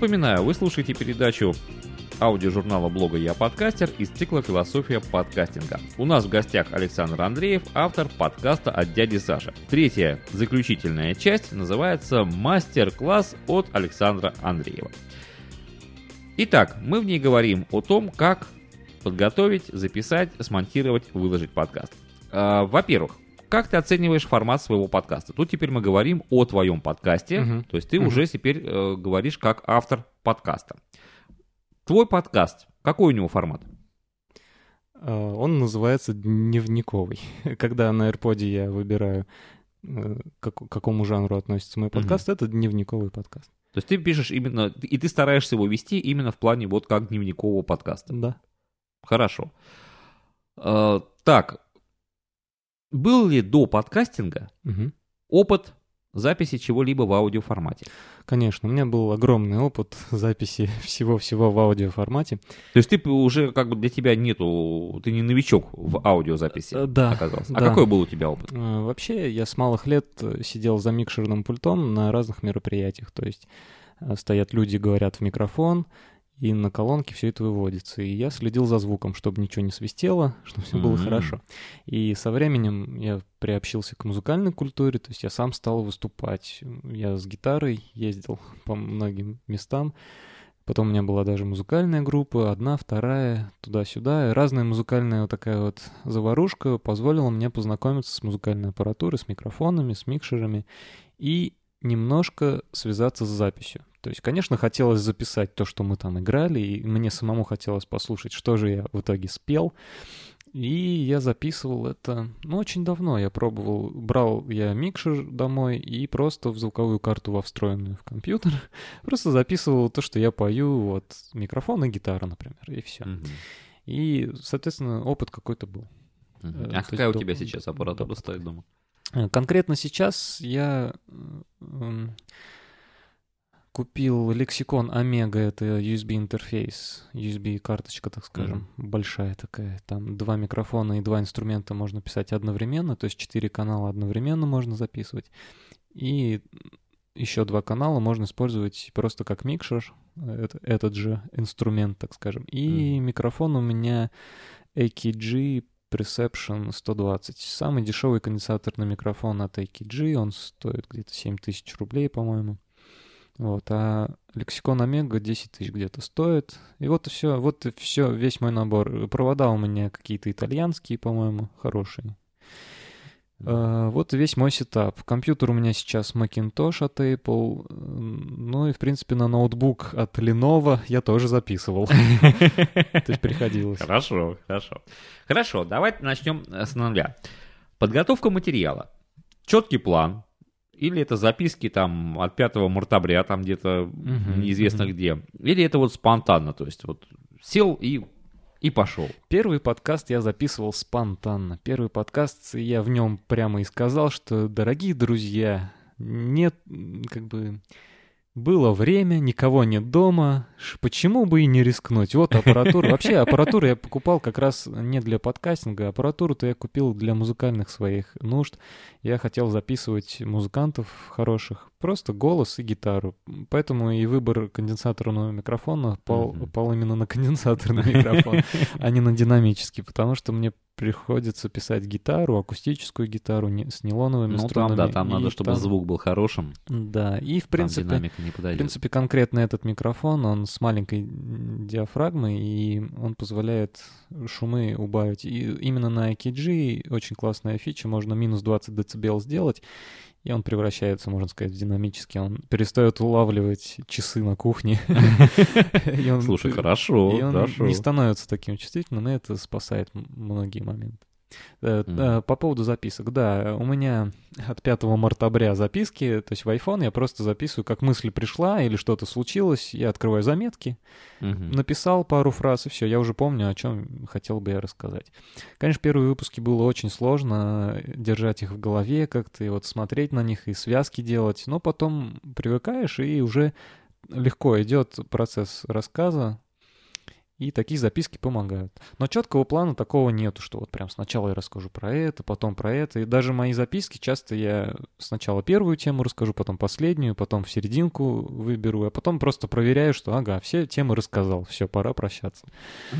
Напоминаю, вы слушаете передачу аудиожурнала блога «Я подкастер» из цикла «Философия подкастинга». У нас в гостях Александр Андреев, автор подкаста от дяди Саши. Третья, заключительная часть называется «Мастер-класс от Александра Андреева». Итак, мы в ней говорим о том, как подготовить, записать, смонтировать, выложить подкаст. А, во-первых, как ты оцениваешь формат своего подкаста? Тут теперь мы говорим о твоем подкасте, Мгм. то есть ты Мгм. уже теперь э, говоришь как автор подкаста. Твой подкаст, какой у него формат? А, Он называется дневниковый. Когда на AirPod я выбираю, э, как- к какому жанру относится мой подкаст, это дневниковый подкаст. То есть ты пишешь именно, и ты стараешься его вести именно в плане вот как дневникового подкаста. Да. Хорошо. Э, так, был ли до подкастинга Мгм. опыт записи чего-либо в аудиоформате? Конечно, у меня был огромный опыт записи всего-всего в аудиоформате. То есть ты уже как бы для тебя нету, ты не новичок в аудиозаписи Э, Да. оказался. А да. какой был у тебя опыт? Э, Вообще, я с малых лет э, сидел за микшерным пультом на разных мероприятиях. То есть стоят люди, говорят в микрофон, и на колонке все это выводится. И я следил за звуком, чтобы ничего не свистело, чтобы все было М. хорошо. И со временем я приобщился к музыкальной культуре, то есть я сам стал выступать. Я с гитарой ездил по многим местам. Потом у меня была даже музыкальная группа, одна, вторая, туда-сюда. И разная музыкальная вот такая вот заварушка позволила мне познакомиться с музыкальной аппаратурой, с микрофонами, с микшерами и немножко связаться с записью. То есть, конечно, хотелось записать то, что мы там играли, и мне самому хотелось послушать, что же я в итоге спел. И я записывал это, ну, очень давно. Я пробовал, брал я микшер домой и просто в звуковую карту во встроенную в компьютер просто записывал то, что я пою, вот, микрофон и гитара, например, и все. Мгм. И, соответственно, опыт какой-то был. Э, А то есть какая у до- тебя сейчас аппаратура стоит дома? Э, Конкретно сейчас я э, купил лексикон Омега, это USB-интерфейс, USB-карточка, так скажем, большая такая. Там два микрофона и два инструмента можно писать одновременно, то есть четыре канала одновременно можно записывать. И еще два канала можно использовать просто как микшер, это- этот же инструмент, так скажем. И микрофон у меня AKG Perception 120. Самый дешевый конденсаторный микрофон от AKG, он стоит где-то 7 тысяч рублей, по-моему. Вот, а лексикон Омега 10 тысяч где-то стоит. И вот и все, вот и все, весь мой набор. Провода у меня какие-то итальянские, по-моему, хорошие. А, вот весь мой сетап. Компьютер у меня сейчас Macintosh от Apple. Ну и, в принципе, на ноутбук от Lenovo я тоже записывал. То есть приходилось. Хорошо, хорошо. Хорошо, давайте начнем с нуля. Подготовка материала. Четкий план. Или это записки там от 5 мартабря, там где-то Мгм, неизвестно мгм. где. Или это вот спонтанно, то есть вот сел и, и пошел. Первый подкаст я записывал спонтанно. Первый подкаст я в нем прямо и сказал, что, дорогие друзья, нет, как бы, было время, никого нет дома, почему бы и не рискнуть? Вот аппаратура. Вообще аппаратуру я покупал как раз не для подкастинга, аппаратуру-то я купил для музыкальных своих нужд. Я хотел записывать музыкантов хороших, просто голос и гитару. Поэтому и выбор конденсаторного микрофона пал, Мгм. пал именно на конденсаторный микрофон а не на динамический, потому что мне приходится писать гитару, акустическую гитару не- с нейлоновыми Ну струнами. там, да, там надо, чтобы там- звук был хорошим. Да, и в принципе, не в принципе, конкретно этот микрофон, он с маленькой диафрагмой, и он позволяет шумы убавить. И именно на AKG очень классная фича, можно минус 20 дБ сделать, и он превращается, можно сказать, в динамический. Он перестает улавливать часы на кухне. Слушай, хорошо, хорошо. не становится таким чувствительным, и это спасает многие моменты. Э, э, По поводу записок, да, у меня от 5 мартабря записки, то есть в iPhone я просто записываю, как мысль пришла или что-то случилось, я открываю заметки, Мгм. написал пару фраз, и все, я уже помню, о чем хотел бы я рассказать. Конечно, первые выпуски было очень сложно э, держать их в голове как-то, и вот смотреть на них, и связки делать, но потом привыкаешь, и уже легко идет процесс рассказа, И такие записки помогают. Но четкого плана такого нету, что вот прям сначала я расскажу про это, потом про это. И даже мои записки часто я сначала первую тему расскажу, потом последнюю, потом в серединку выберу, а потом просто проверяю, что ага, все темы рассказал, все, пора прощаться.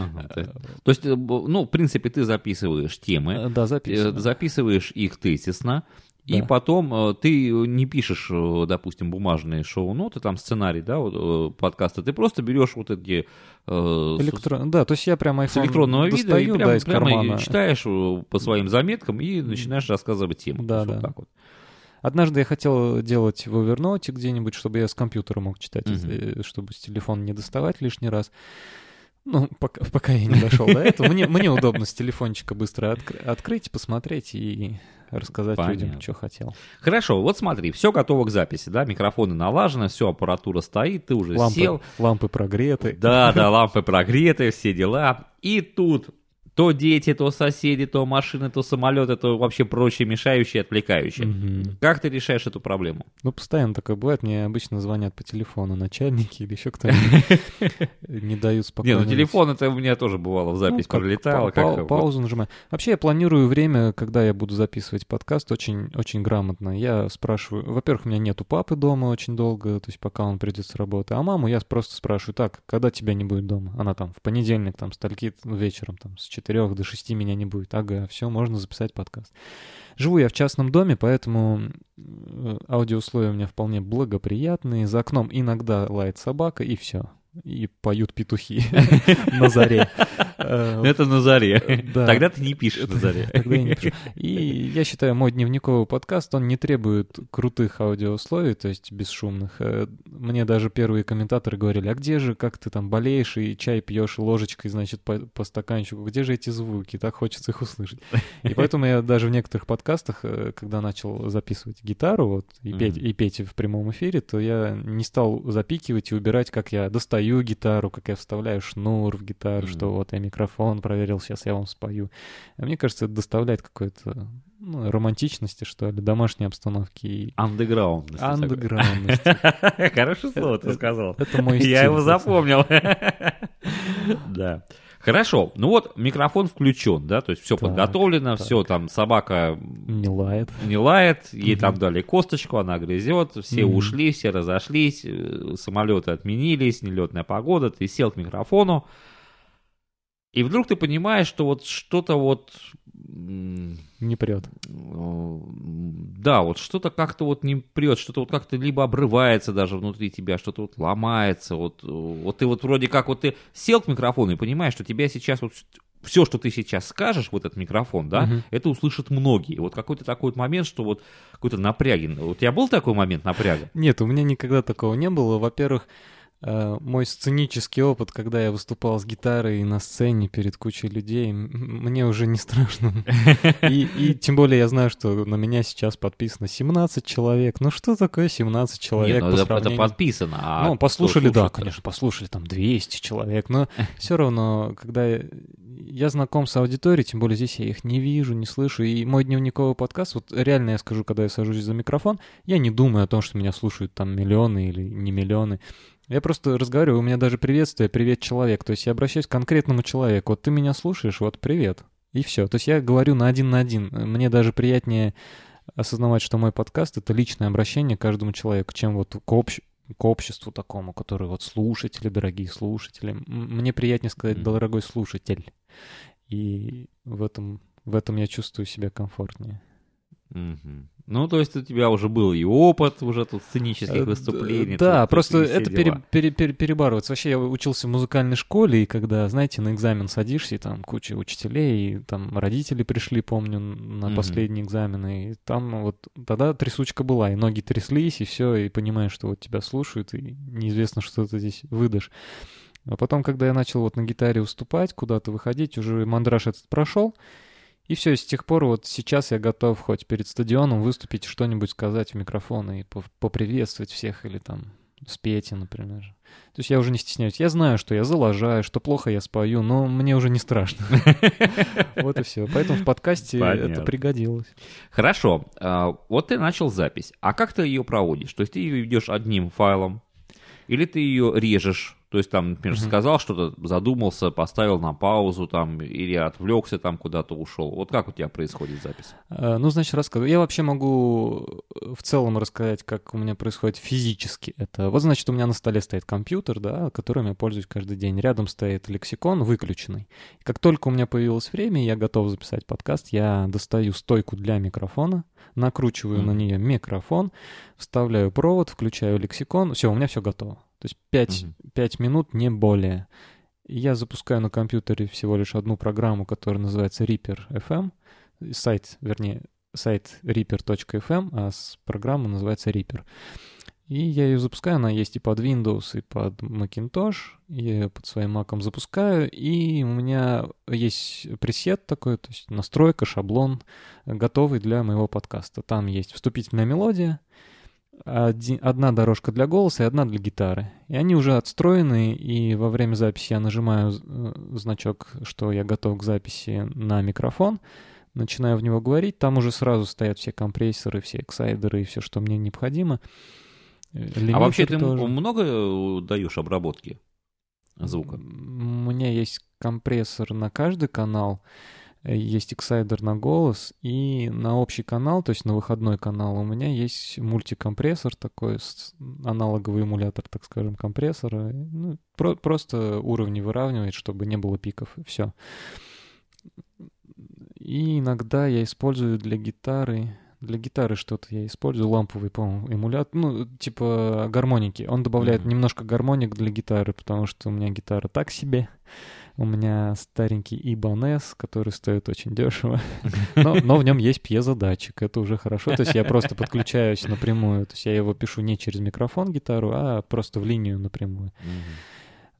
Ага, то, то есть, э, ну, в принципе, ты записываешь темы, Э, Да, записываю. записываешь их тезисно, и Да. потом э, ты не пишешь, э, допустим, бумажные шоу-ноты, там сценарий, да, вот, э, подкаста, ты просто берешь вот эти... э, с- Да, то есть я прям с электронного вида достаю, и прямо, да, из прямо кармана. читаешь э, по своим заметкам и начинаешь рассказывать тему. Да, да. вот так вот. Однажды я хотел делать в Evernote где-нибудь, чтобы я с компьютера мог читать, э, чтобы с телефона не доставать лишний раз. Ну, пока, пока я не дошел до этого. Мне, мне удобно с телефончика быстро откры- открыть, посмотреть и рассказать людям, Понятно. что хотел. Хорошо, вот смотри, все готово к записи, да, микрофоны налажены, все, аппаратура стоит, ты уже Лампы, сел, лампы прогреты. Да, да, лампы прогреты, все дела. И тут то дети, то соседи, то машины, то самолеты, то вообще прочие мешающие, отвлекающие. Мгм. Как ты решаешь эту проблему? Ну, постоянно такое бывает. Мне обычно звонят по телефону начальники или еще кто-нибудь. Не дают Не, спокойно. ну телефон это у меня тоже бывало в запись Ну, как пролетало. паузу нажимаю. Вообще я планирую время, когда я буду записывать подкаст, очень, очень грамотно. Я спрашиваю, во-первых, у меня нету папы дома очень долго, то есть пока он придет с работы, а маму я просто спрашиваю, так, когда тебя не будет дома? Она там в понедельник, там, стальки ну, вечером, там, с 4 до 6 меня не будет. Ага, все, можно записать подкаст. Живу я в частном доме, поэтому э, аудиоусловия у меня вполне благоприятные. За окном иногда лает собака, и все. И поют петухи на заре. Э, Ну, Это на заре. Да. Тогда ты не пишешь на заре. Тогда я не пишу. И я считаю, мой дневниковый подкаст, он не требует крутых аудиоусловий, то есть бесшумных. Э, Мне даже первые комментаторы говорили, а где же, как ты там болеешь и чай пьешь ложечкой, значит, по, по стаканчику, где же эти звуки? Так хочется их услышать. И поэтому я даже в некоторых подкастах, э, когда начал записывать гитару вот, и, петь, и петь в прямом эфире, то я не стал запикивать и убирать, как я достаю гитару, как я вставляю шнур в гитару, Мгм. что вот я микрофон проверил, сейчас я вам спою. А мне кажется, это доставляет какой-то ну, романтичности, что ли, домашней обстановки и Андеграунд. андеграундности. Хорошее слово ты сказал. Это мой Я стиль, его собственно. запомнил. Да. Хорошо. Ну вот микрофон включен, да, то есть все Так, подготовлено, так. все там собака Не лает. не лает, ей Мгм. там дали косточку, она грызет, все Мгм. ушли, все разошлись, э, самолеты отменились, нелетная погода, ты сел к микрофону, и вдруг ты понимаешь, что вот что-то вот Не прет. э, да, вот что-то как-то вот не прет, что-то вот как-то либо обрывается даже внутри тебя, что-то вот ломается, вот, э, вот ты вот вроде как вот ты сел к микрофону и понимаешь, что тебя сейчас вот все, что ты сейчас скажешь в этот микрофон, да, Мгм. это услышат многие. Вот какой-то такой вот момент, что вот какой-то напряги. У тебя был такой момент напряга? Нет, у меня никогда такого не было. Во-первых, мой сценический опыт, когда я выступал с гитарой на сцене перед кучей людей, мне уже не страшно. И, и тем более я знаю, что на меня сейчас подписано 17 человек. Ну что такое 17 человек Нет, ну по это, подписано. а ну, послушали, да, конечно, послушали там 200 человек, но все равно, когда я, знаком с аудиторией, тем более здесь я их не вижу, не слышу, и мой дневниковый подкаст, вот реально я скажу, когда я сажусь за микрофон, я не думаю о том, что меня слушают там миллионы или не миллионы. Я просто разговариваю, у меня даже приветствие, привет, человек. То есть я обращаюсь к конкретному человеку. Вот ты меня слушаешь, вот привет. И все. То есть я говорю на один на один. Мне даже приятнее осознавать, что мой подкаст — это личное обращение к каждому человеку, чем вот к, общ- к обществу такому, который вот слушатели, дорогие слушатели. Мне приятнее сказать. «дорогой слушатель». И в этом, в этом я чувствую себя комфортнее. Мгм. Ну, то есть у тебя уже был и опыт уже тут сценических Э, выступлений. Да, тут- просто это пере- пере- пере- перебарывается. Вообще я учился в музыкальной школе, и когда, знаете, на экзамен садишься, и там куча учителей, и там родители пришли, помню, на Мгм. последний экзамен, и там вот тогда трясучка была, и ноги тряслись, и все, и понимаешь, что вот тебя слушают, и неизвестно, что ты здесь выдашь. А потом, когда я начал вот на гитаре выступать, куда-то выходить, уже мандраж этот прошел, и все, с тех пор вот сейчас я готов хоть перед стадионом выступить, что-нибудь сказать в микрофон и по- поприветствовать всех или там спеть, например. То есть я уже не стесняюсь. Я знаю, что я залажаю, что плохо я спою, но мне уже не страшно. Вот и все. Поэтому в подкасте это пригодилось. Хорошо, а, вот ты начал запись. А как ты ее проводишь? То есть ты ее ведешь одним файлом? Или ты ее режешь То есть там, например, Мгм. сказал что-то, задумался, поставил на паузу там или отвлекся там куда-то ушел. Вот как у тебя происходит запись? Э, Ну, значит, рассказываю. Я вообще могу э, в целом рассказать, как у меня происходит физически это. Вот, значит, у меня на столе стоит компьютер, да, которым я пользуюсь каждый день. Рядом стоит лексикон выключенный. Как только у меня появилось время, я готов записать подкаст, я достаю стойку для микрофона, накручиваю на Мгм. нее микрофон, вставляю провод, включаю лексикон. Все, у меня все готово. То есть 5, Мгм. 5 минут, не более. Я запускаю на компьютере всего лишь одну программу, которая называется Reaper FM. Сайт, вернее, сайт reaper.fm, а программа называется Reaper. И я ее запускаю, она есть и под Windows, и под Macintosh. Я ее под своим маком запускаю, и у меня есть пресет такой, то есть настройка, шаблон, э, готовый для моего подкаста. Там есть вступительная мелодия, один- одна дорожка для голоса и одна для гитары. И они уже отстроены, и во время записи я нажимаю э, значок, что я готов к записи на микрофон, начинаю в него говорить, там уже сразу стоят все компрессоры, все эксайдеры и все, что мне необходимо. Э, а вообще ты лимитер тоже. много э, даешь обработки звука? У меня есть компрессор на каждый канал, есть эксайдер на голос, и на общий канал, то есть на выходной канал, у меня есть мультикомпрессор такой, аналоговый эмулятор, так скажем, компрессора. Ну, про- просто уровни выравнивает, чтобы не было пиков, и все. И иногда я использую для гитары... Для гитары что-то я использую, ламповый, по-моему, эмулятор, ну, типа гармоники. Он добавляет Мгм. немножко гармоник для гитары, потому что у меня гитара так себе. У меня старенький Ibanez, который стоит очень дешево. Но, но в нем есть пьезодатчик, это уже хорошо. То есть я просто подключаюсь напрямую. То есть я его пишу не через микрофон гитару, а просто в линию напрямую.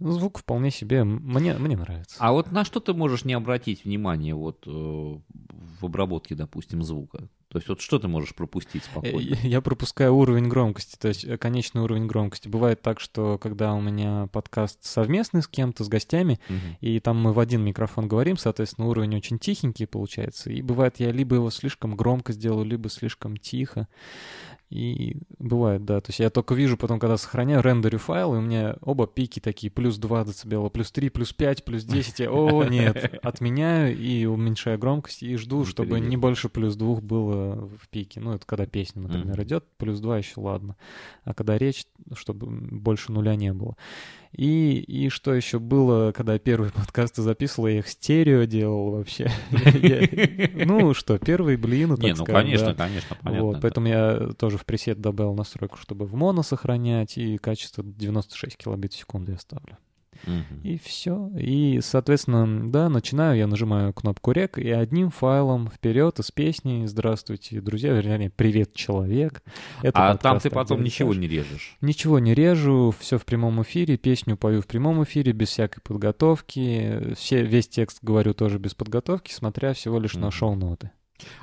Ну, Звук вполне себе. Мне, мне нравится. А вот на что ты можешь не обратить внимание вот э, в обработке, допустим, звука? То есть вот что ты можешь пропустить Э, спокойно? Я пропускаю уровень громкости, то есть э, конечный уровень громкости. Бывает так, что когда у меня подкаст совместный с кем-то, с гостями, Мгм. и там мы в один микрофон говорим, соответственно, уровень очень тихенький получается. И бывает, я либо его слишком громко сделаю, либо слишком тихо. И бывает, да. То есть я только вижу потом, когда сохраняю, рендерю файл, и у меня оба пики такие, плюс 2 дБ, плюс 3, плюс 5, плюс 10. Я, о, нет, отменяю и уменьшаю громкость, и жду, чтобы не больше плюс 2 было в пике. Ну, это когда песня, например, идет, плюс 2 еще ладно. А когда речь, чтобы больше нуля не было. И, и что еще было, когда я первые подкасты записывал, я их стерео делал вообще. Ну что, первые блины, так Не, ну конечно, конечно, понятно. Поэтому я тоже в пресет добавил настройку, чтобы в моно сохранять, и качество 96 килобит в секунду я ставлю. Мгм. И все. И, соответственно, да, начинаю, я нажимаю кнопку рек, и одним файлом вперед из песни «Здравствуйте, друзья», вернее, «Привет, человек». Это А там ты потом «Отдельный ничего этаж». не режешь. Ничего не режу, все в прямом эфире, песню пою в прямом эфире, без всякой подготовки. Все, весь текст говорю тоже без подготовки, смотря всего лишь на Мгм. шоу-ноты.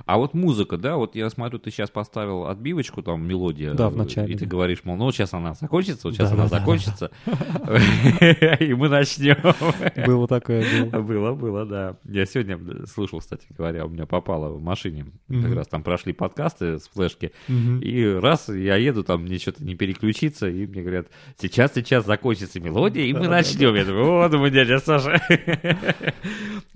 А вот музыка, да, вот я смотрю, ты сейчас поставил отбивочку, там мелодия. Да, в э, начале, И ты говоришь, мол, ну вот сейчас она закончится, вот сейчас Да, она да, закончится. И мы начнем. Было такое, было. Было, было, да. Я сегодня слышал, кстати говоря, у меня попало в машине. Как раз там прошли подкасты с флешки. И раз я еду, там мне что-то не переключиться, и мне говорят, сейчас, сейчас закончится мелодия, и мы начнем. Я думаю, о, думаю, дядя Саша.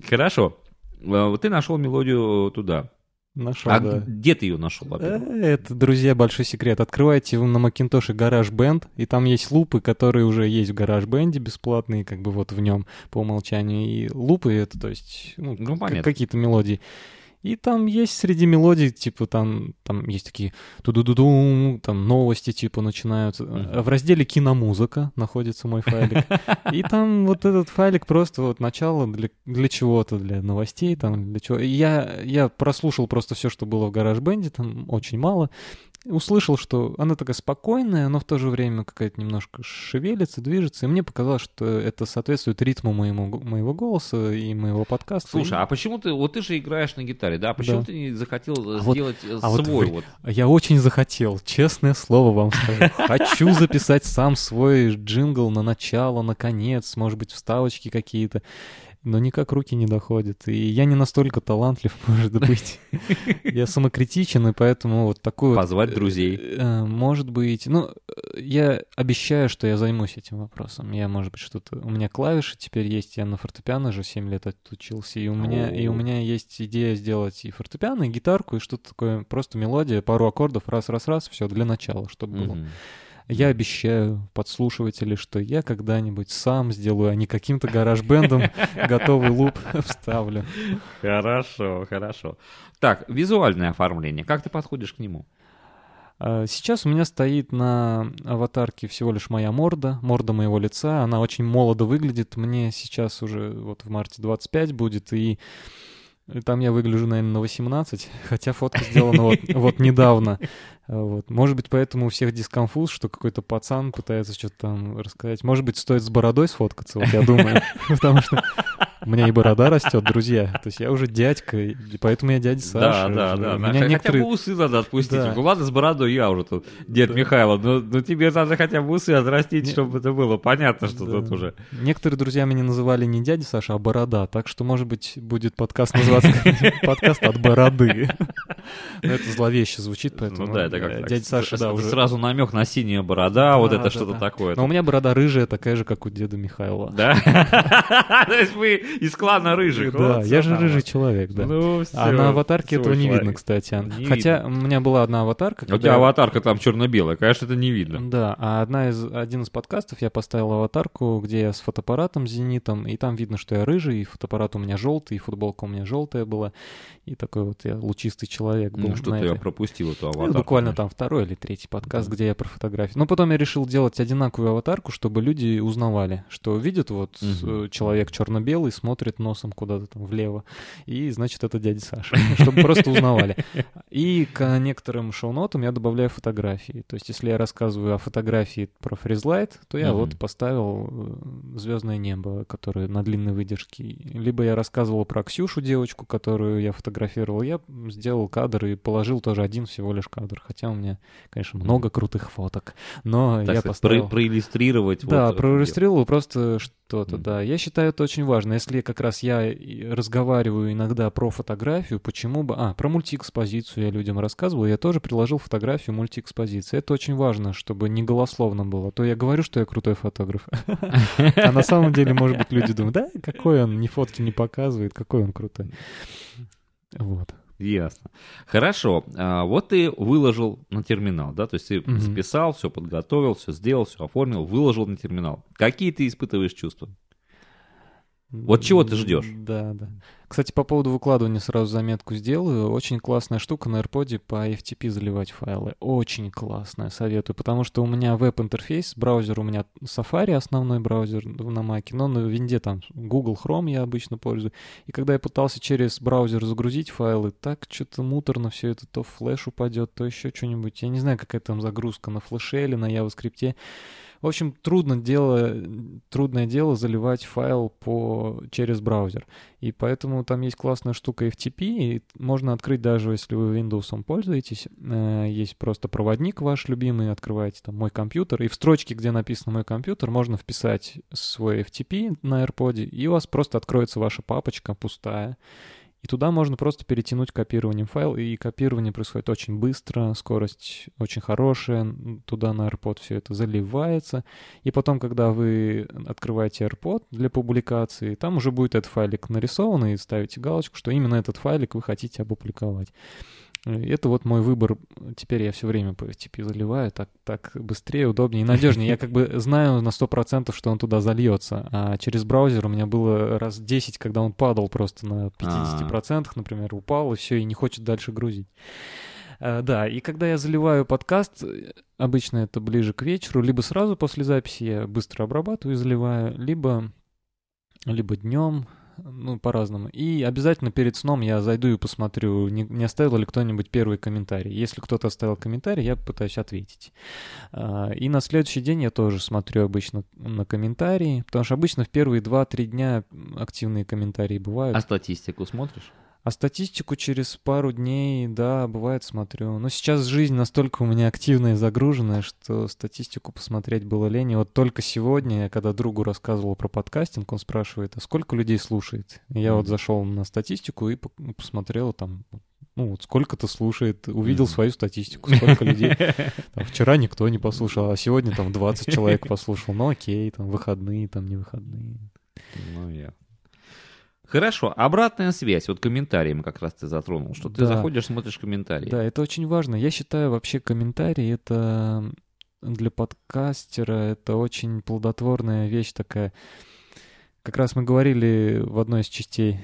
Хорошо. Э, вот Ты нашел мелодию туда. Нашел, А да. где ты ее нашел? Э, Это, друзья, большой секрет. Открывайте на Макинтоше гараж бенд, и там есть лупы, которые уже есть в гараж бенде бесплатные, как бы вот в нем по умолчанию. И лупы это, то есть, ну, Ну, какие-то мелодии. И там есть среди мелодий, типа, там, там есть такие ту-ду-ду-ду, там новости, типа, начинаются. В разделе киномузыка находится мой файлик. И там вот этот файлик просто вот начало для, для чего-то, для новостей, там, для чего. Я, я прослушал просто все, что было в гараж-бенде, там очень мало. Услышал, что она такая спокойная, но в то же время какая-то немножко шевелится, движется. И мне показалось, что это соответствует ритму моему, го- моего голоса и моего подкаста. Слушай, И а почему ты, вот ты же играешь на гитаре, да? Почему Да. ты не захотел э, А вот- сделать э, а вот свой вы- вот? Я очень захотел, честное слово вам скажу. Хочу записать сам свой джингл на начало, на конец, может быть, вставочки какие-то. Но никак руки не доходят. И я не настолько талантлив, может быть. Я самокритичен, и поэтому вот такую Позвать друзей? Э, Может быть. Ну, э, я обещаю, что я займусь этим вопросом. Я, может быть, что-то... У меня клавиши теперь есть, я на фортепиано же 7 лет отучился, и у меня, и у меня есть идея сделать и фортепиано, и гитарку, и что-то такое, просто мелодия, пару аккордов, раз-раз-раз, все для начала, чтобы было. Я обещаю подслушивателей, что я когда-нибудь сам сделаю, а не каким-то гараж-бендом готовый луп вставлю. Хорошо, хорошо. Так, визуальное оформление. Как ты подходишь к нему? А, Сейчас у меня стоит на аватарке всего лишь моя морда, морда моего лица. Она очень молодо выглядит. Мне сейчас уже вот в марте 25 будет, и там я выгляжу, наверное, на 18, хотя фотка сделана вот, вот недавно. Вот. Может быть, поэтому у всех дискомфуз, что какой-то пацан пытается что-то там рассказать. Может быть, стоит с бородой сфоткаться, вот я думаю. Потому что у меня и борода растет, друзья. То есть я уже дядька, поэтому я дядя Саша. да, да, да. У меня Хотя некоторые... бы усы надо отпустить. Да. Ну ладно, с бородой я уже тут, дед Да. Михайло, но, но тебе надо хотя бы усы отрастить, Не- чтобы это было понятно, что Да. тут уже. Некоторые друзья меня называли не дядя Саша, а Борода, так что, может быть, будет подкаст называться подкаст от Бороды. Но это зловеще звучит, поэтому ну да, это как дядя Саша, да, уже... Сразу намек на синяя борода, вот это что-то такое. Но у меня борода рыжая, такая же, как у деда Михаила. Да? То есть вы из клана рыжих. Да, вот, я же рыжий человек, да. Ну, А всё, на аватарке этого не видно, кстати. Не Хотя видно. у меня была одна аватарка. У когда тебя я- аватарка там черно-белая, конечно, это не видно. Да, а одна из, один из подкастов я поставил аватарку, где я с фотоаппаратом зенитом, и там видно, что я рыжий, и фотоаппарат у меня желтый, и футболка у меня желтая была, и такой вот я лучистый человек был. Ну, что-то я пропустил эту Ну, аватарку. буквально там второй или третий подкаст, Да. где я про фотографии. Но потом я решил делать одинаковую аватарку, чтобы люди узнавали, что видят вот э, человек черно-белый, смотрит носом куда-то там влево, и значит это дядя Саша, чтобы просто узнавали. И к некоторым шоу-нотам я добавляю фотографии. То есть если я рассказываю о фотографии про фризлайт, то я вот поставил звездное небо, которое на длинной выдержке. Либо я рассказывал про Ксюшу, девочку, которую я фотографировал. Я сделал кадр и положил тоже один всего лишь кадр. Хотя у меня, конечно, много крутых фоток. Но Так я сказать, поставил... про- проиллюстрировать. Да, вот проиллюстрировал просто что-то, Мгм. да. Я считаю это очень важно. Если как раз я разговариваю иногда про фотографию, почему бы... А, про мультиэкспозицию я людям рассказывал, я тоже приложил фотографию мультиэкспозиции. Это очень важно, чтобы не голословно было. А То я говорю, что я крутой фотограф. А на самом деле, может быть, люди думают, да, какой он, ни фотки не показывает, какой он крутой. Вот. Ясно. Хорошо. А, вот ты выложил на терминал, да? То есть ты Мгм. списал, все подготовил, все сделал, все оформил, выложил на терминал. Какие ты испытываешь чувства? Вот чего ты ждешь? Да, да. Кстати, по поводу выкладывания сразу заметку сделаю. Очень классная штука на AirPod по FTP заливать файлы. Очень классная, советую. Потому что у меня веб-интерфейс, браузер у меня Safari, основной браузер на Mac, но на винде там Google Chrome я обычно пользую. И когда я пытался через браузер загрузить файлы, так что-то муторно все это, то флеш упадет, то еще что-нибудь. Я не знаю, какая там загрузка на флеше или на JavaScript. В общем, трудно дело, трудное дело заливать файл по, через браузер. И поэтому там есть классная штука FTP, и можно открыть даже, если вы Windows пользуетесь. Э, Есть просто проводник ваш любимый, открываете там «Мой компьютер», и в строчке, где написано «Мой компьютер», можно вписать свой FTP на AirPod, и у вас просто откроется ваша папочка пустая. Туда можно просто перетянуть копированием файл, и копирование происходит очень быстро, скорость очень хорошая, туда на AirPod все это заливается, и потом, когда вы открываете AirPod для публикации, там уже будет этот файлик нарисован, и ставите галочку, что именно этот файлик вы хотите опубликовать. Это вот мой выбор. Теперь я все время по FTP заливаю, так, так быстрее, удобнее и надежнее. Я как бы знаю на 100%, что он туда зальется. А через браузер у меня было раз 10, когда он падал просто на 50%, например, упал, и все, и не хочет дальше грузить. Э, Да, и когда я заливаю подкаст, обычно это ближе к вечеру, либо сразу после записи я быстро обрабатываю и заливаю, либо, либо днем, ну, по-разному. И обязательно перед сном я зайду и посмотрю, не, не оставил ли кто-нибудь первый комментарий. Если кто-то оставил комментарий, я пытаюсь ответить. А, И на следующий день я тоже смотрю обычно на комментарии, потому что обычно в первые 2-3 дня активные комментарии бывают. А статистику смотришь? А статистику через пару дней, да, бывает смотрю. Но сейчас жизнь настолько у меня активная и загруженная, что статистику посмотреть было лень. И вот только сегодня, я когда другу рассказывал про подкастинг, он спрашивает, а сколько людей слушает? И я вот Мгм. зашел на статистику и по- посмотрел там, ну, вот сколько-то слушает, увидел свою статистику, сколько людей. Там, вчера никто не послушал, а сегодня там 20 человек послушал. Ну, окей, там выходные, там не выходные. Ну, я. Хорошо, обратная связь, вот комментариями как раз ты затронул, что ты Да. заходишь, смотришь комментарии. Да, это очень важно. Я считаю, вообще комментарии — это для подкастера это очень плодотворная вещь такая. Как раз мы говорили в одной из частей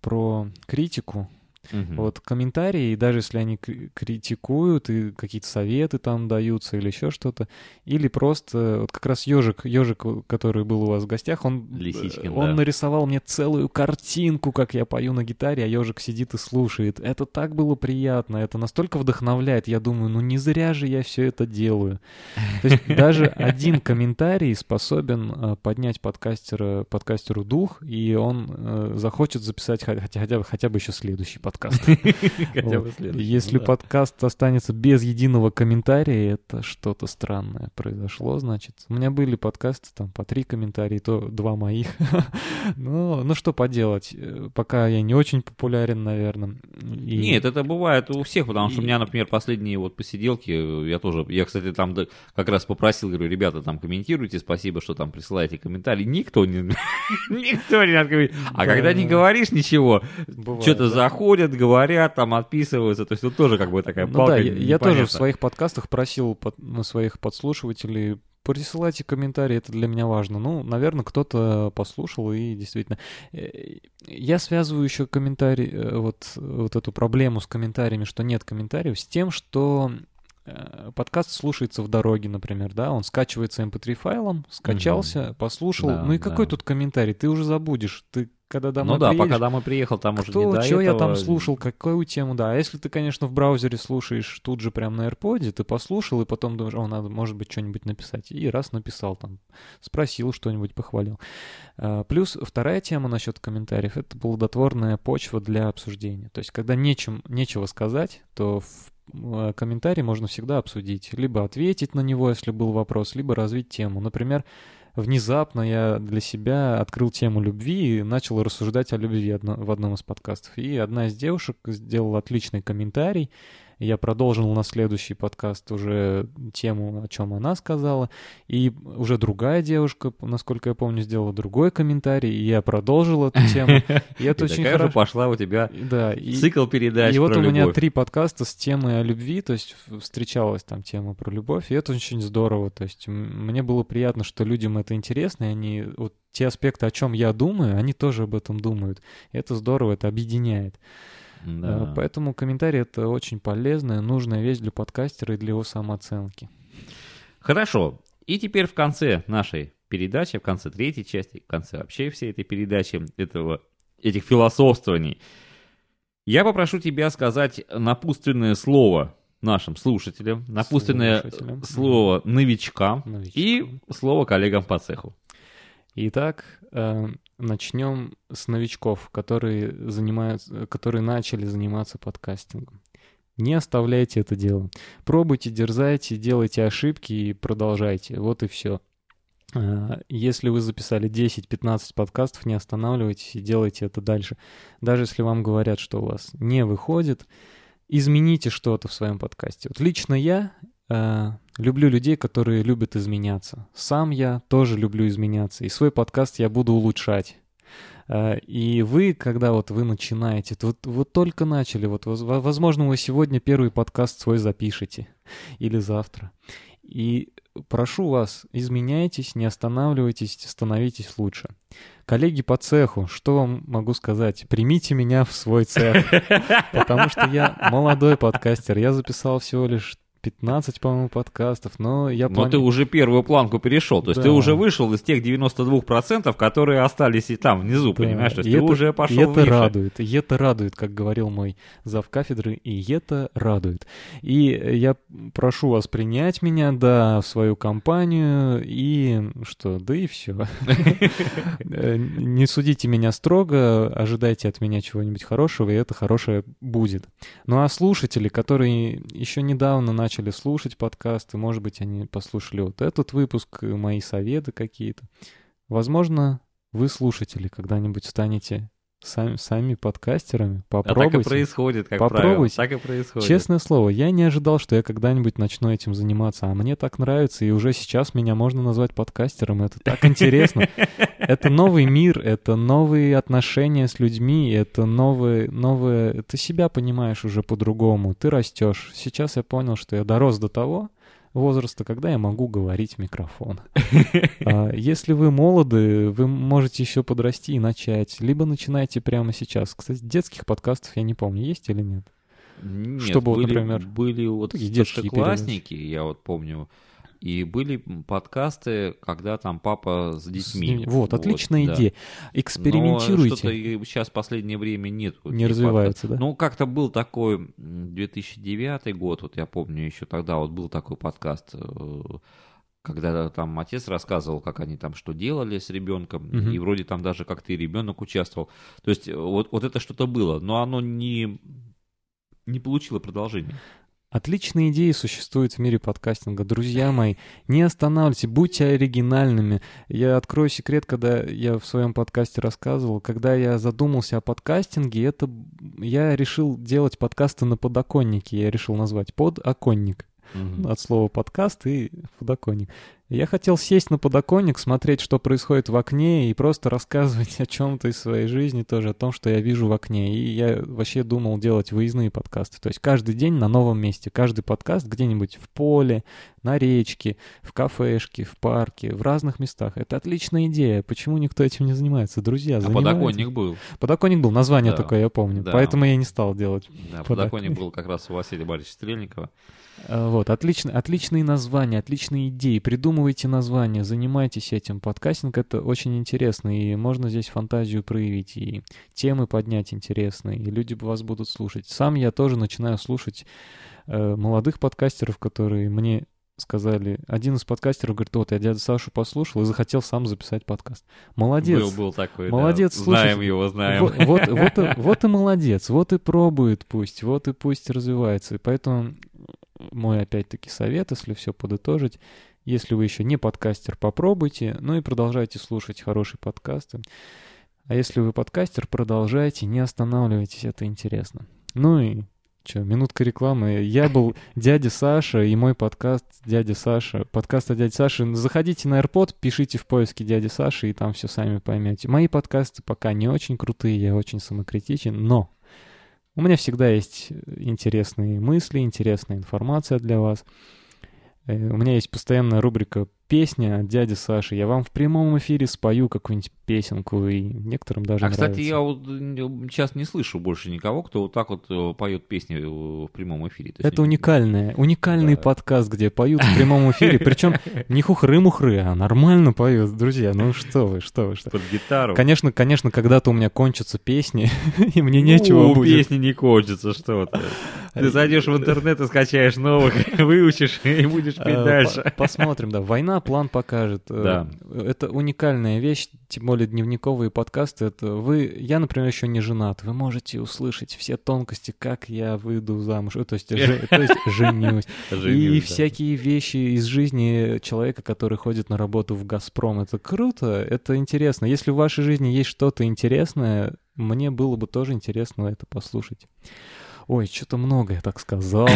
про критику. Мгм. Вот комментарии, даже если они кри- критикуют и какие-то советы там даются или еще что-то, или просто вот как раз ежик, ежик, который был у вас в гостях, он, Лисичкин, он да. нарисовал мне целую картинку, как я пою на гитаре, а ежик сидит и слушает. Это так было приятно, это настолько вдохновляет. Я думаю, ну не зря же я все это делаю. То есть даже один комментарий способен э, поднять подкастера, подкастеру дух, и он э, захочет записать хотя, хотя, бы, хотя бы еще следующий подкаст. Следующий, Если подкаст останется без единого комментария, это что-то странное произошло, значит. У меня были подкасты там по три комментария, то два моих. Ну, ну что поделать, э, пока я не очень популярен, наверное. И- Нет, это бывает у всех, потому что у И- меня, например, последние вот посиделки, э, я тоже, я, кстати, там как раз попросил, говорю, ребята, там комментируйте, спасибо, что там присылаете комментарии. Никто не, никто не отговаривает. А Да. когда не говоришь ничего, что-то да. Заходят, говорят, там отписываются, то есть тут тоже как бы такая Ну палка да, я, я тоже в своих подкастах просил под- на своих подслушивателей присылайте комментарии, это для меня важно. Ну, наверное, кто-то послушал и действительно. Э, Я связываю еще комментарий, э, вот, вот эту проблему с комментариями, что нет комментариев, с тем, что э, подкаст слушается в дороге, например, да, он скачивается mp3 файлом, скачался, послушал, Да, ну и какой да. тут комментарий, ты уже забудешь, ты когда домой Ну да, приедешь, пока домой приехал, там уже не кто, до что я там этого. слушал, какую тему, да. А если ты, конечно, в браузере слушаешь тут же прям на AirPod, ты послушал, и потом думаешь, о, надо, может быть, что-нибудь написать. И раз написал там, спросил что-нибудь, похвалил. А, Плюс вторая тема насчет комментариев — это плодотворная почва для обсуждения. То есть, когда нечем, нечего сказать, то в э, комментарий можно всегда обсудить. Либо ответить на него, если был вопрос, либо развить тему. Например, внезапно я для себя открыл тему любви и начал рассуждать о любви в одном из подкастов. И одна из девушек сделала отличный комментарий. Я продолжил на следующий подкаст уже тему, о чем она сказала. И уже другая девушка, насколько я помню, сделала другой комментарий. И я продолжил эту тему. И это очень хорошо. пошла у тебя Да, цикл передач и вот у меня три подкаста с темой о любви, то есть встречалась там тема про любовь, и это очень здорово. То есть мне было приятно, что людям это интересно, и они вот те аспекты, о чем я думаю, они тоже об этом думают. И это здорово, это объединяет. Да. Э, Поэтому комментарий это очень полезная, нужная вещь для подкастера и для его самооценки. Хорошо. И теперь в конце нашей передачи, в конце третьей части, в конце вообще всей этой передачи, этого, этих философствований, я попрошу тебя сказать напутственное слово нашим слушателям, напутственное Слушателям. слово новичкам Новичкам. и слово коллегам по цеху. Итак, э, начнем с новичков, которые занимаются, которые начали заниматься подкастингом. Не оставляйте это дело. Пробуйте, дерзайте, делайте ошибки и продолжайте. Вот и все. Если вы записали 10-15 подкастов, не останавливайтесь и делайте это дальше. Даже если вам говорят, что у вас не выходит, измените что-то в своем подкасте. Вот лично я э, люблю людей, которые любят изменяться. Сам я тоже люблю изменяться. И свой подкаст я буду улучшать. Э, И вы, когда вот вы начинаете, вот, вот только начали, вот воз- возможно, вы сегодня первый подкаст свой запишете или завтра. И прошу вас, изменяйтесь, не останавливайтесь, становитесь лучше. Коллеги по цеху, что вам могу сказать? Примите меня в свой цех, потому что я молодой подкастер. Я записал всего лишь 15, по-моему, подкастов, но я Но плани- ты уже первую планку перешел. То есть Да. ты уже вышел из тех 92%, которые остались и там внизу, Да, понимаешь? То есть и ты это- уже пошел И это выше. радует, и это радует, как говорил мой зав кафедры, и это радует. И я прошу вас принять меня, да, в свою компанию, и что, да и все. Не судите меня строго, ожидайте от меня чего-нибудь хорошего, и это хорошее будет. Ну а слушатели, которые еще недавно начали слушать подкасты, может быть, они послушали вот этот выпуск, мои советы какие-то, возможно, вы, слушатели, когда-нибудь станете сами, сами подкастерами. А так и Попробуйте. происходит, как Попробуйте. правило. Так и происходит. Честное слово, я не ожидал, что я когда-нибудь начну этим заниматься, а мне так нравится, и уже сейчас меня можно назвать подкастером, это так интересно. Это новый мир, это новые отношения с людьми, это новые, новые... Ты себя понимаешь уже по-другому, ты растешь. Сейчас я понял, что я дорос до того возраста, когда я могу говорить в микрофон. А Если вы молоды, вы можете еще подрасти и начать, либо начинайте прямо сейчас. Кстати, детских подкастов я не помню, есть или нет? Нет, Чтобы вот, были, например, были вот такие детские старшеклассники, я вот помню, и были подкасты, когда там папа с детьми. Вот, отличная да. идея. Но Экспериментируйте. что-то и сейчас в последнее время нет. вот Не развивается, да? подкастов. Ну, как-то был такой м, 2009 год, вот я помню еще тогда вот был такой подкаст, э, когда там отец рассказывал, как они там что делали с ребенком, Мгм. и вроде там даже как-то и ребенок участвовал. То есть э, вот, вот это что-то было, но оно не, не получило продолжения. Отличные идеи существуют в мире подкастинга. Друзья мои, не останавливайтесь, будьте оригинальными. Я открою секрет, когда я в своем подкасте рассказывал, когда я задумался о подкастинге, это я решил делать подкасты на подоконнике. Я решил назвать подоконник. От слова подкаст и подоконник. Я хотел сесть на подоконник, смотреть, что происходит в окне, и просто рассказывать о чем-то из своей жизни тоже, о том, что я вижу в окне. И я вообще думал делать выездные подкасты. То есть каждый день на новом месте. Каждый подкаст где-нибудь в поле, на речке, в кафешке, в парке, в разных местах. Это отличная идея. Почему никто этим не занимается? Друзья, А занимайтесь. подоконник был. Подоконник был, название Да, только я помню. да. Поэтому я не стал делать. Да, Подоконник. был как раз у Василия Борисовича Стрельникова. А, Вот, отлично, отличные названия, отличные идеи. Придумывайте названия, занимайтесь этим. Подкастинг — это очень интересно, и можно здесь фантазию проявить, и темы поднять интересные, и люди вас будут слушать. Сам я тоже начинаю слушать э, молодых подкастеров, которые мне сказали... Один из подкастеров говорит, вот, я дядю Сашу послушал и захотел сам записать подкаст. Молодец. Был, был такой, да. Молодец, Знаем слушай, его, знаем. Вот, вот, вот, и, вот и молодец, вот и пробует пусть, вот и пусть развивается. И поэтому мой опять-таки совет, если все подытожить, если вы еще не подкастер, попробуйте, ну и продолжайте слушать хорошие подкасты. А если вы подкастер, продолжайте, не останавливайтесь, это интересно. Ну и что, минутка рекламы. Я был дядя Саша и мой подкаст «Дядя Саша». Подкаст о дяде Саше. Заходите на AirPod, пишите в поиске «Дядя Саша», и там все сами поймете. Мои подкасты пока не очень крутые, я очень самокритичен, но у меня всегда есть интересные мысли, интересная информация для вас. Э, У меня есть постоянная рубрика «Песня от дяди Саши». Я вам в прямом эфире спою какую-нибудь песенку, и некоторым даже А, кстати, нравится. я вот сейчас не слышу больше никого, кто вот так вот э, поет песни э, в прямом эфире. То Это уникальное, уникальный Да. подкаст, где поют в прямом эфире, причем не хухры-мухры, а нормально поют, друзья. Ну что вы, что вы, что. Под гитару. Конечно, конечно, когда-то у меня кончатся песни, и мне нечего будет. песни не кончатся, что ты. Зайдешь в интернет и скачаешь новых, выучишь и будешь петь Э, дальше. по- Посмотрим, да. Война план покажет. Э, Да. Это уникальная вещь, тем более дневниковые подкасты. Это вы, я, например, еще не женат. Вы можете услышать все тонкости, как я выйду замуж, э, то есть, же- то есть женюсь. И всякие вещи из жизни человека, который ходит на работу в «Газпром». Это круто, это интересно. Если в вашей жизни есть что-то интересное, мне было бы тоже интересно это послушать. Ой, что-то много я так сказал.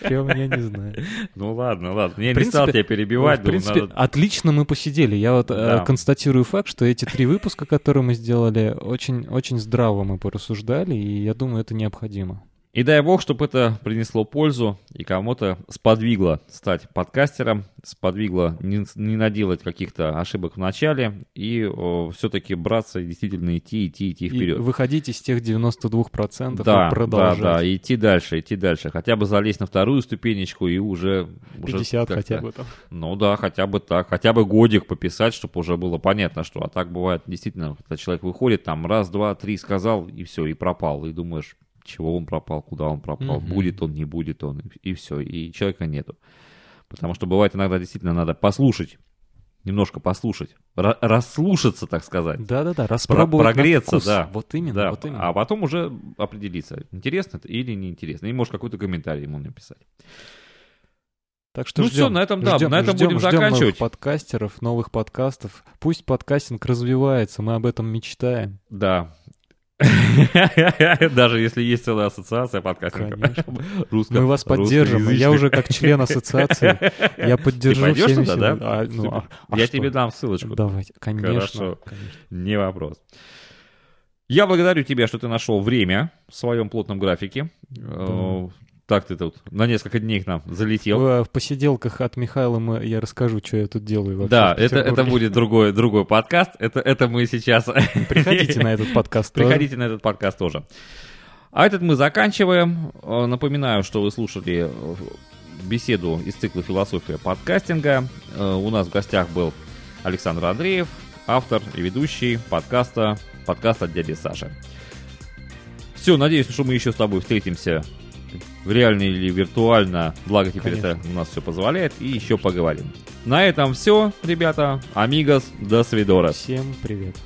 Прям я не знаю. Ну ладно, ладно. Я не стал тебя перебивать. в принципе, отлично мы посидели. Я вот э, констатирую факт, что эти три выпуска, которые мы сделали, очень, очень здраво мы порассуждали, и я думаю, это необходимо. И дай бог, чтобы это принесло пользу и кому-то сподвигло стать подкастером, сподвигло не, не наделать каких-то ошибок в начале и все-таки браться и действительно идти, идти, идти И вперед. выходить из тех 92% Да, и продолжать. да, да, идти дальше, идти дальше. Хотя бы залезть на вторую ступенечку и уже... уже 50 как-то- хотя бы там. Ну да, хотя бы так. Хотя бы годик пописать, чтобы уже было понятно, что. А так бывает действительно, когда человек выходит, там раз, два, три сказал, и все, и пропал. И думаешь, чего он пропал, куда он пропал, Мгм. будет он, не будет он, и, все, и человека нету. Потому что бывает иногда действительно надо послушать, немножко послушать, ра- расслушаться, так сказать. Да-да-да, распробовать прогреться, вкус. да. Вот именно, Да, вот именно. А потом уже определиться, интересно это или неинтересно. И может какой-то комментарий ему написать. Так что Ну ждем, всё, на этом, да, ждем, на этом ждем- будем ждем заканчивать. новых подкастеров, новых подкастов. Пусть подкастинг развивается, мы об этом мечтаем. Да. Даже если есть целая ассоциация подкастников. Русско- Мы вас поддержим. Я уже как член ассоциации, я поддержу пойдешь всеми туда, да? А, ну, а- а Я что? тебе дам ссылочку. Давайте, конечно. Хорошо. конечно. Не вопрос. Я благодарю тебя, что ты нашел время в своем плотном графике. Так ты тут на несколько дней к нам залетел. В, в посиделках от Михаила мы, я расскажу, что я тут делаю вообще. Да, это, это будет другой, другой подкаст. Это, это мы сейчас... Приходите на этот подкаст. тоже. Приходите на этот подкаст тоже. А этот мы заканчиваем. Э, Напоминаю, что вы слушали э, беседу из цикла «Философия подкастинга». Э, У нас в гостях был Александр Андреев, автор и ведущий подкаста «Подкаст от дяди Саши». Все, надеюсь, что мы еще с тобой встретимся в реально или виртуально, благо теперь это у нас все позволяет, и еще поговорим. На этом все, ребята. Амигос, до свидора. Всем привет.